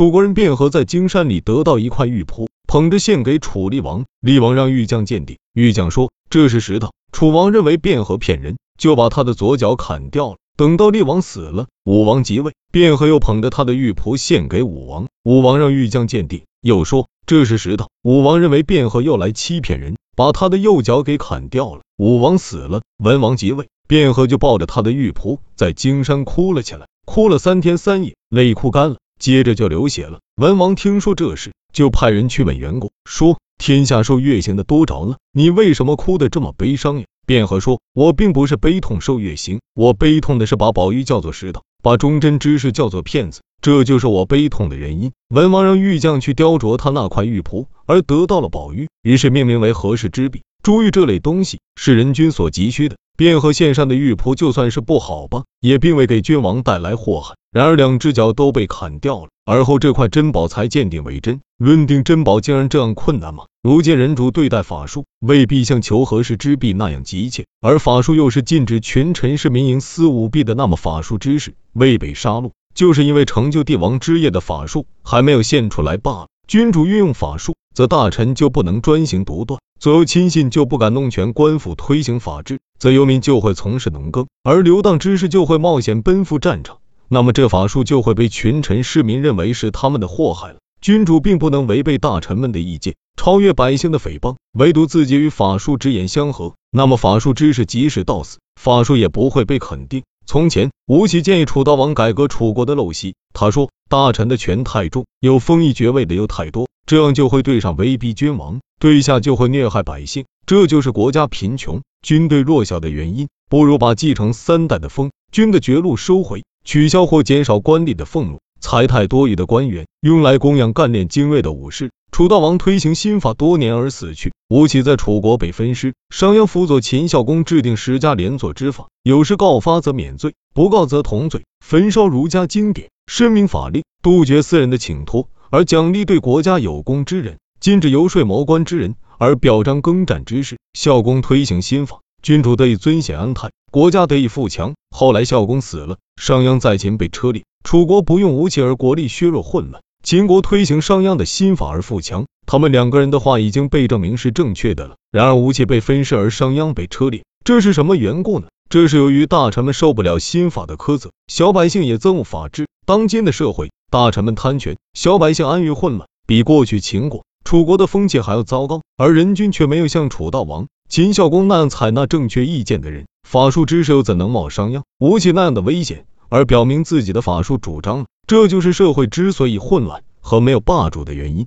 楚国人卞和在荆山里得到一块玉璞，捧着献给楚厉王。厉王让玉匠鉴定，玉匠说这是石头。楚王认为卞和骗人，就把他的左脚砍掉了。等到厉王死了，武王即位，卞和又捧着他的玉璞献给武王。武王让玉匠鉴定，又说这是石头。武王认为卞和又来欺骗人，把他的右脚给砍掉了。武王死了，文王即位，卞和就抱着他的玉璞在荆山哭了起来，哭了三天三夜，泪哭干了。接着就流血了。文王听说这事，就派人去问袁公，说天下受月刑的多着了，你为什么哭得这么悲伤呀？卞和说，我并不是悲痛受月刑，我悲痛的是把宝玉叫做石头，把忠贞之士叫做骗子，这就是我悲痛的原因。文王让玉匠去雕琢他那块玉璞，而得到了宝玉，于是命名为和氏之璧。珠玉这类东西是人君所急需的，卞和献上的玉璞就算是不好吧，也并未给君王带来祸害。然而两只脚都被砍掉了，而后这块珍宝才鉴定为真。论定珍宝竟然这样困难吗？如今人主对待法术，未必像求和氏之璧那样急切，而法术又是禁止群臣士民营私舞弊的，那么法术之士未被杀戮，就是因为成就帝王之业的法术还没有现出来罢了。君主运用法术，则大臣就不能专行独断，左右亲信就不敢弄权，官府推行法治，则游民就会从事农耕，而流荡之士就会冒险奔赴战场。那么这法术就会被群臣市民认为是他们的祸害了。君主并不能违背大臣们的意见，超越百姓的诽谤，唯独自己与法术之言相合，那么法术知识即使到死，法术也不会被肯定。从前，吴起建议楚悼王改革楚国的陋习。他说，大臣的权太重，有封邑爵位的又太多，这样就会对上威逼君王，对下就会虐害百姓，这就是国家贫穷、军队弱小的原因。不如把继承三代的封君的爵禄收回，取消或减少官吏的俸禄，财太多余的官员用来供养干练精锐的武士。楚悼王推行新法多年而死去，吴起在楚国被分尸。商鞅辅佐秦孝公制定十家连坐之法，有时告发则免罪，不告则同罪。焚烧儒家经典，申明法令，杜绝私人的请托，而奖励对国家有功之人，禁止游说谋官之人，而表彰耕战之士。孝公推行新法，君主得以尊显安泰，国家得以富强。后来孝公死了，商鞅在秦被车裂，楚国不用吴起而国力削弱混乱。秦国推行商鞅的新法而富强，他们两个人的话已经被证明是正确的了。然而吴起被分尸，而商鞅被车裂，这是什么缘故呢？这是由于大臣们受不了新法的苛责，小百姓也憎恶法治。当今的社会，大臣们贪权，小百姓安于混乱，比过去秦国、楚国的风气还要糟糕。而人君却没有像楚悼王、秦孝公那样采纳正确意见的人，法术知识又怎能冒商鞅、吴起那样的危险而表明自己的法术主张呢？这就是社会之所以混乱和没有霸主的原因。